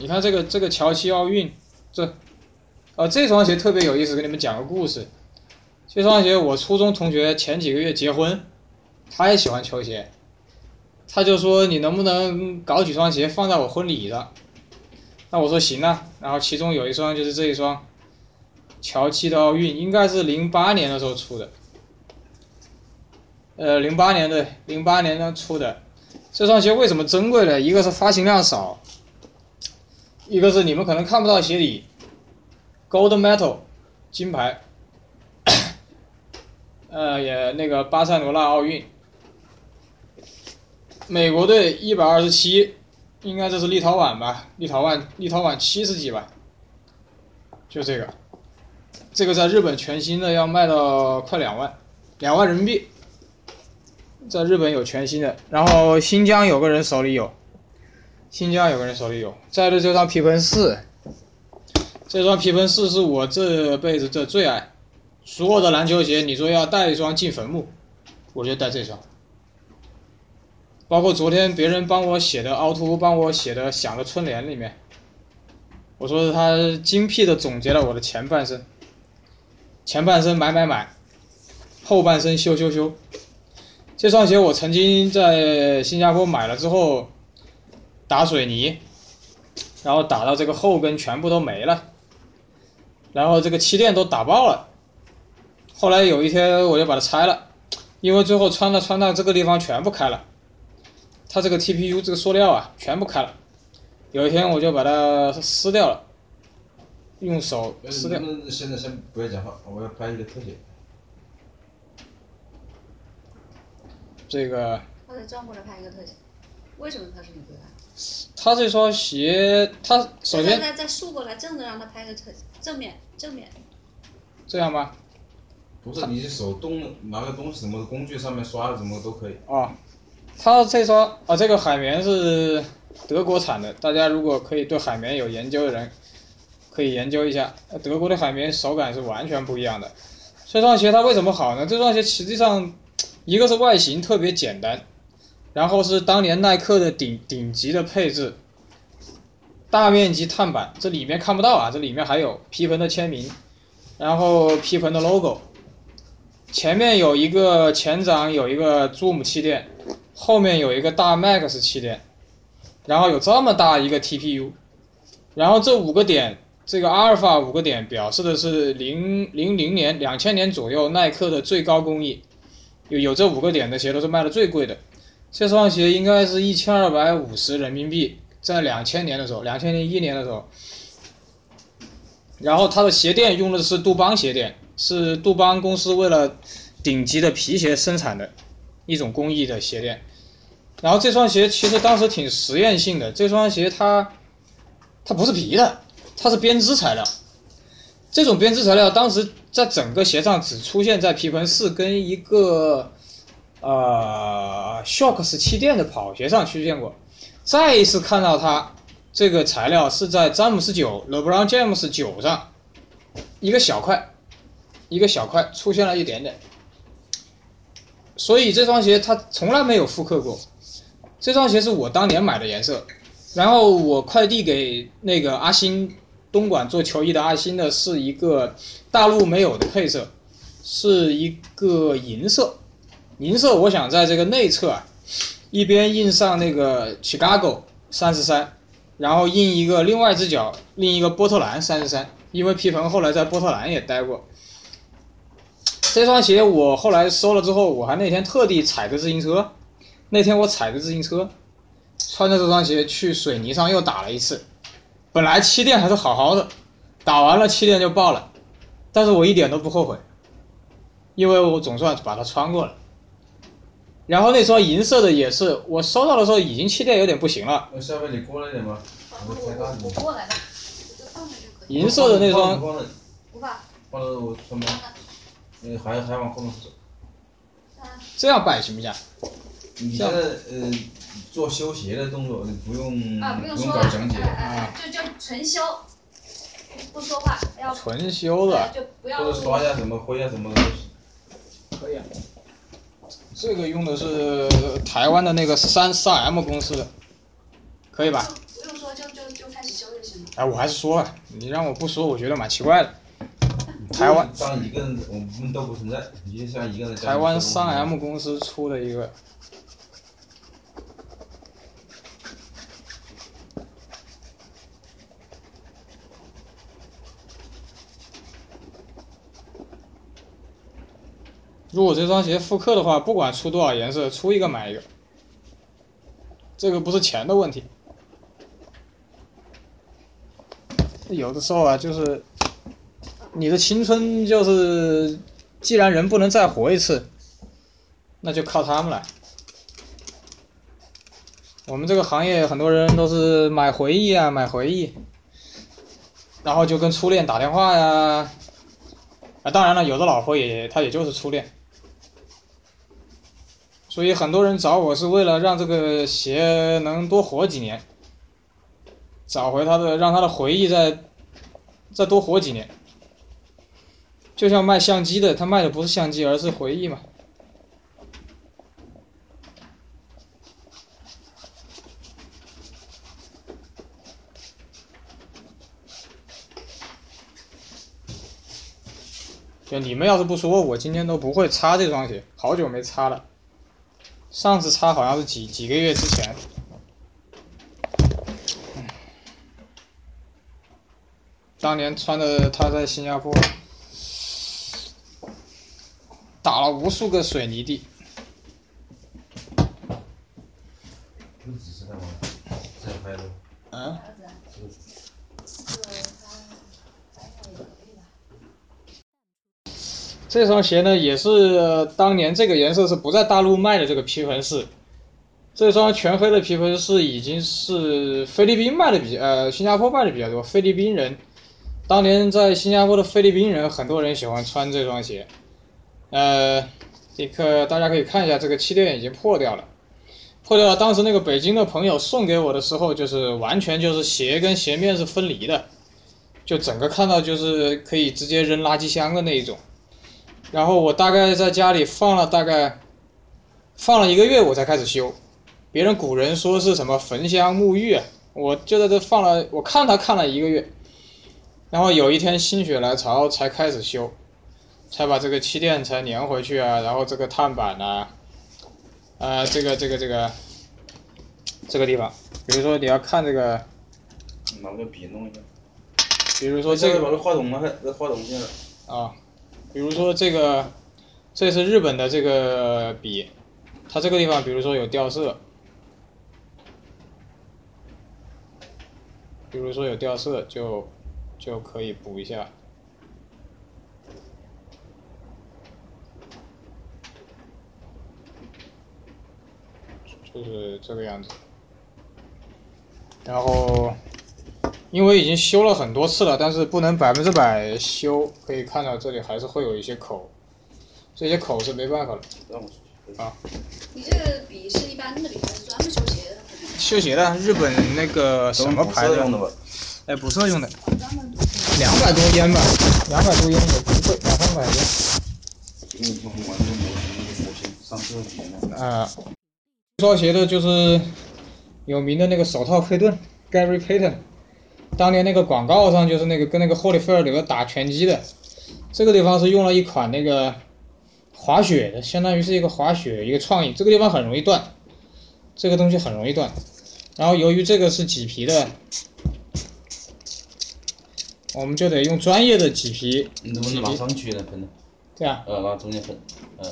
你看这个这个乔七奥运，这，呃这双鞋特别有意思，给你们讲个故事。这双鞋我初中同学前几个月结婚，他也喜欢球鞋，他就说你能不能搞几双鞋放在我婚礼上？那我说行啊，然后其中有一双就是这一双，乔七的奥运，应该是零八年的时候出的，呃零八年的零八年的出的，这双鞋为什么珍贵呢？一个是发行量少，一个是你们可能看不到鞋底，gold metal 金牌。呃，也那个巴塞罗那奥运，美国队一百二十七，应该这是立陶宛吧？立陶宛，立陶宛七十几吧？就这个，这个在日本全新的要卖到快两万，两万人民币，在日本有全新的，然后新疆有个人手里有，新疆有个人手里有，在的这双皮蓬四，这双皮蓬四是我这辈子的最爱。所有的篮球鞋，你说要带一双进坟墓，我就带这双。包括昨天别人帮我写的凹凸，帮我写的《想的春联》里面，我说他精辟的总结了我的前半生。前半生买买买，后半生修修修。这双鞋我曾经在新加坡买了之后，打水泥，然后打到这个后跟全部都没了，然后这个气垫都打爆了。后来有一天我就把它拆了，因为最后穿到穿到这个地方全部开了，它这个 TPU 这个塑料啊全部开了。有一天我就把它撕掉了，用手撕掉。现在先不要讲话，我要拍一个特写。这个。转过来拍一个特写，为什么它是你最爱？他这双鞋，他首先。再再竖过来，正着让他拍个正正面正面。这样吧。不是，你手动拿个东西，什么工具上面刷的，什么都可以。啊，它这双啊，这个海绵是德国产的，大家如果可以对海绵有研究的人，可以研究一下。德国的海绵手感是完全不一样的。这双鞋它为什么好呢？这双鞋实际上，一个是外形特别简单，然后是当年耐克的顶顶级的配置，大面积碳板，这里面看不到啊，这里面还有皮蓬的签名，然后皮蓬的 logo。前面有一个前掌有一个 Zoom 气垫，后面有一个大 Max 气垫，然后有这么大一个 TPU，然后这五个点，这个阿尔法五个点表示的是零零零年、两千年左右耐克的最高工艺，有有这五个点的鞋都是卖的最贵的，这双鞋应该是一千二百五十人民币，在两千年的时候，两千零一年的时候，然后它的鞋垫用的是杜邦鞋垫。是杜邦公司为了顶级的皮鞋生产的一种工艺的鞋垫，然后这双鞋其实当时挺实验性的。这双鞋它它不是皮的，它是编织材料。这种编织材料当时在整个鞋上只出现在皮蓬四跟一个呃 Shocks 气垫的跑鞋上出现过。再一次看到它这个材料是在詹姆斯九 LeBron James 九上一个小块。一个小块出现了一点点，所以这双鞋它从来没有复刻过。这双鞋是我当年买的颜色，然后我快递给那个阿星东莞做球衣的阿星的是一个大陆没有的配色，是一个银色。银色我想在这个内侧啊，一边印上那个 Chicago 三十三，然后印一个另外一只脚另一个波特兰三十三，因为皮蓬后来在波特兰也待过。这双鞋我后来收了之后，我还那天特地踩着自行车，那天我踩着自行车，穿着这双鞋去水泥上又打了一次，本来气垫还是好好的，打完了气垫就爆了，但是我一点都不后悔，因为我总算把它穿过了。然后那双银色的也是，我收到的时候已经气垫有点不行了。那下面你过来点吗？我我过来的，银色的那双。不怕。放到我还还往后面走。这样摆行不行？你现在呃做修鞋的动作，你不用啊，不用搞讲解啊，就就纯修，不说话，要纯修的，就不要。或者刷下什么灰啊什么的。可以啊。这个用的是台湾的那个三三 M 公司的，可以吧？不用说，就就就开始修。哎，我还是说吧，你让我不说，我觉得蛮奇怪的。台湾当一个人，我们都不存在，你就像一个人台湾三 M 公司出的一个，如果这双鞋复刻的话，不管出多少颜色，出一个买一个，这个不是钱的问题。有的时候啊，就是你的青春就是，既然人不能再活一次，那就靠他们了。我们这个行业很多人都是买回忆啊，买回忆，然后就跟初恋打电话呀，啊，当然了，有的老婆也她也就是初恋，所以很多人找我是为了让这个鞋能多活几年，找回他的让他的回忆再再多活几年。就像卖相机的，他卖的不是相机，而是回忆嘛。就你们要是不说，我今天都不会擦这双鞋，好久没擦了。上次擦好像是几几个月之前。当年穿的他在新加坡打了无数个水泥地，不是只是在玩，在拍的。嗯，儿子，这个他白菜也可以吧？这双鞋呢也是当年这个颜色是不在大陆卖的这个皮盆式，这双全黑的皮盆式已经是菲律宾卖的比呃新加坡卖的比较多，菲律宾人当年在新加坡的菲律宾人很多人喜欢穿这双鞋，呃，这个大家可以看一下这个气垫已经破掉了，破掉了。当时那个北京的朋友送给我的时候，就是完全就是鞋跟鞋面是分离的，就整个看到就是可以直接扔垃圾箱的那一种。然后我大概在家里放了大概放了一个月，我才开始修。别人古人说是什么焚香沐浴啊，我就在这放了，我看他看了一个月，然后有一天心血来潮才开始修，才把这个气垫才粘回去啊，然后这个碳板呐、啊，这个这个这个这个地方，比如说你要看这个，拿个笔弄一下。比如说这个这个把这话筒拿开，这话筒现在。啊，比如说这个，这是日本的这个笔，它这个地方比如说有掉色，比如说有掉色就就可以补一下。就是这个样子，然后因为已经修了很多次了，但是不能百分之百修，可以看到这里还是会有一些口，这些口是没办法的。让我出去。啊你这个笔是一般的笔还是专门修鞋的？修鞋的，日本那个什么牌子用的吧？哎，补色用的，两百多烟吧，两百多烟也不贵，两三百烟。因为我玩这个模型，那个模型上色体呢。啊，这双鞋的就是有名的那个手套佩顿，Gary Payton，当年那个广告上就是那个跟那个霍利菲尔德打拳击的，这个地方是用了一款那个滑雪的，相当于是一个滑雪一个创意，这个地方很容易断，这个东西很容易断，然后由于这个是麂皮的，我们就得用专业的麂皮，你怎么能拿上去呢？喷的，这样。呃，拿中间喷，呃，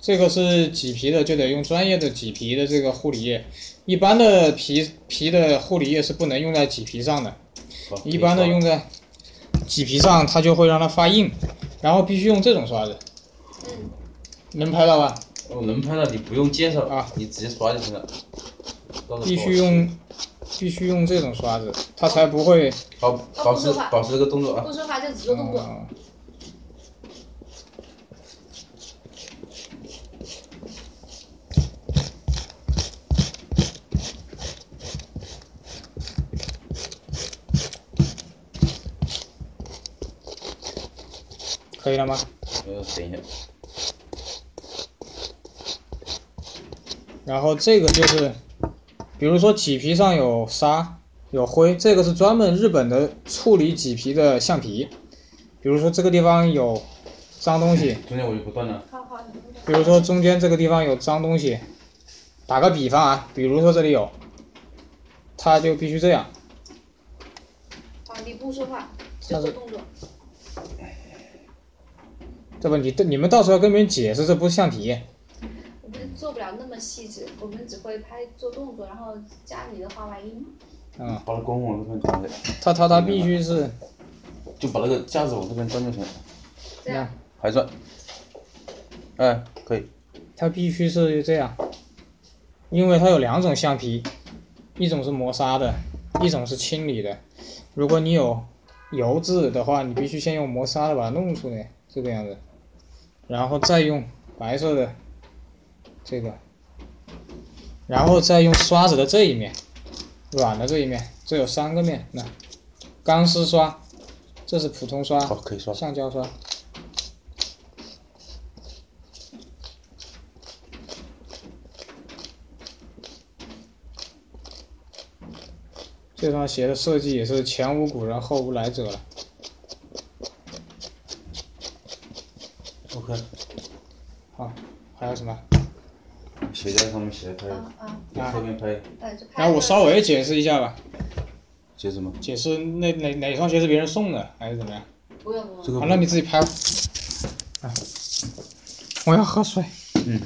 这个是麂皮的，就得用专业的麂皮的这个护理液。一般的皮皮的护理液是不能用在麂皮上的，好一般的用在麂皮上，它就会让它发硬，然后必须用这种刷子，嗯，能拍到吧？哦，能拍到你不用介绍啊，你直接刷就行了。必须用必须用这种刷子，它才不会。保保持保持这个动作啊不。说话就只做动作。嗯可以了吗？呃，等一下，然后这个就是，比如说麂皮上有沙，有灰，这个是专门日本的处理麂皮的橡皮。比如说这个地方有脏东西，中间我就不断了。好好，比如说中间这个地方有脏东西，打个比方啊，比如说这里有，它就必须这样，好，你不说话，就做动作。这不你你们到时候要跟别人解释这不是橡皮，我们做不了那么细致，我们只会拍做动作，然后加你的画外音。嗯，把它光往这边转的，它它它必须是就把那个架子往这边转就行了，这样，还转。哎，可以。它必须是这样，因为它有两种橡皮，一种是磨砂的，一种是清理的。如果你有油渍的话，你必须先用磨砂的把它弄出来，这个样子，然后再用白色的这个，然后再用刷子的这一面，软的这一面，这有三个面，那钢丝刷，这是普通刷，好，可以刷。橡胶刷。这双鞋的设计也是前无古人后无来者了。OK。好，还有什么？鞋在上面写拍，啊啊，往侧面拍，然后我稍微解释一下吧，接着吗？解释那哪哪双鞋是别人送的还是怎么样？不用不用这。个好，那你自己拍吧。啊，我要喝水。